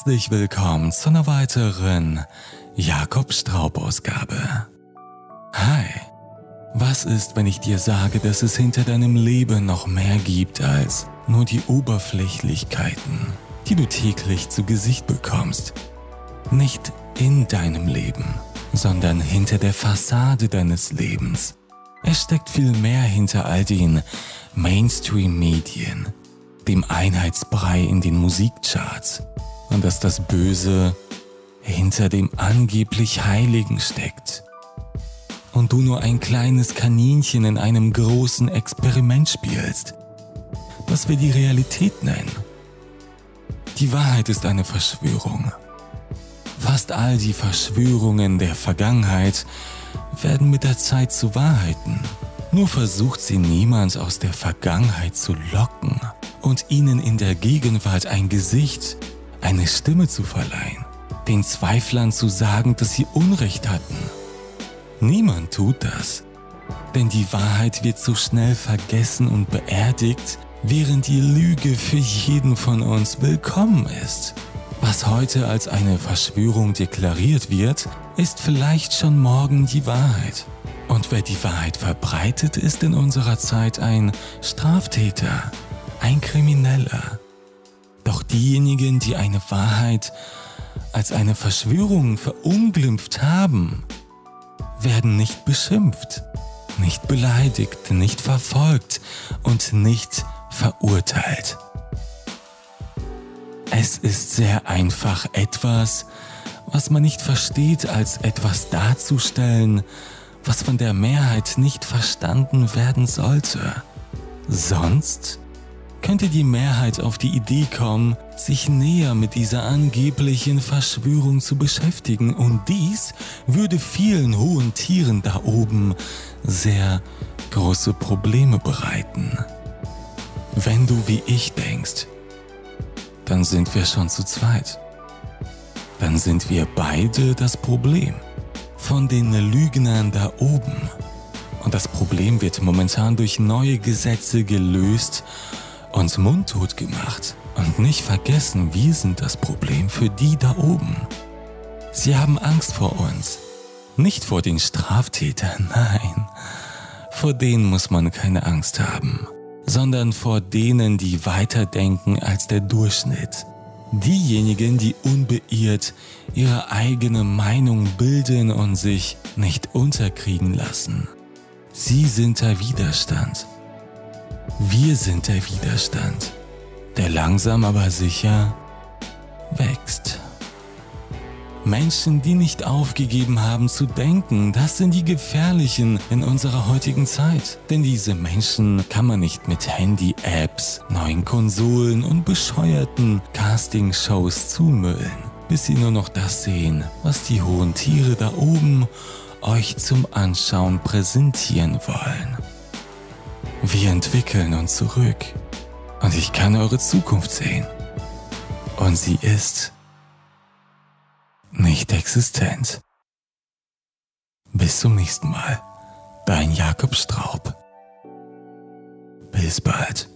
Herzlich willkommen zu einer weiteren Jakob Straub-Ausgabe. Hi, was ist, wenn ich dir sage, dass es hinter deinem Leben noch mehr gibt als nur die Oberflächlichkeiten, die du täglich zu Gesicht bekommst? Nicht in deinem Leben, sondern hinter der Fassade deines Lebens. Es steckt viel mehr hinter all den Mainstream-Medien, dem Einheitsbrei in den Musikcharts und dass das Böse hinter dem angeblich Heiligen steckt. Und du nur ein kleines Kaninchen in einem großen Experiment spielst, das wir die Realität nennen. Die Wahrheit ist eine Verschwörung. Fast all die Verschwörungen der Vergangenheit werden mit der Zeit zu Wahrheiten. Nur versucht sie niemand aus der Vergangenheit zu locken und ihnen in der Gegenwart ein Gesicht, eine Stimme zu verleihen, den Zweiflern zu sagen, dass sie Unrecht hatten. Niemand tut das, denn die Wahrheit wird so schnell vergessen und beerdigt, während die Lüge für jeden von uns willkommen ist. Was heute als eine Verschwörung deklariert wird, ist vielleicht schon morgen die Wahrheit. Und wer die Wahrheit verbreitet, ist in unserer Zeit ein Straftäter, ein Krimineller. Diejenigen, die eine Wahrheit als eine Verschwörung verunglimpft haben, werden nicht beschimpft, nicht beleidigt, nicht verfolgt und nicht verurteilt. Es ist sehr einfach, etwas, was man nicht versteht, als etwas darzustellen, was von der Mehrheit nicht verstanden werden sollte. Sonst könnte die Mehrheit auf die Idee kommen, sich näher mit dieser angeblichen Verschwörung zu beschäftigen und dies würde vielen hohen Tieren da oben sehr große Probleme bereiten. Wenn du wie ich denkst, dann sind wir schon zu zweit. Dann sind wir beide das Problem von den Lügnern da oben. Und das Problem wird momentan durch neue Gesetze gelöst uns mundtot gemacht. Und nicht vergessen, wir sind das Problem für die da oben. Sie haben Angst vor uns. Nicht vor den Straftätern, nein. Vor denen muss man keine Angst haben, sondern vor denen, die weiterdenken als der Durchschnitt. Diejenigen, die unbeirrt ihre eigene Meinung bilden und sich nicht unterkriegen lassen. Sie sind der Widerstand. Wir sind der Widerstand, der langsam aber sicher wächst. Menschen, die nicht aufgegeben haben zu denken, das sind die gefährlichen in unserer heutigen Zeit. Denn diese Menschen kann man nicht mit Handy-Apps, neuen Konsolen und bescheuerten Casting-Shows zumüllen, bis sie nur noch das sehen, was die hohen Tiere da oben euch zum Anschauen präsentieren wollen. Wir entwickeln uns zurück und ich kann eure Zukunft sehen. Und sie ist nicht existent. Bis zum nächsten Mal. Dein Jakob Straub. Bis bald.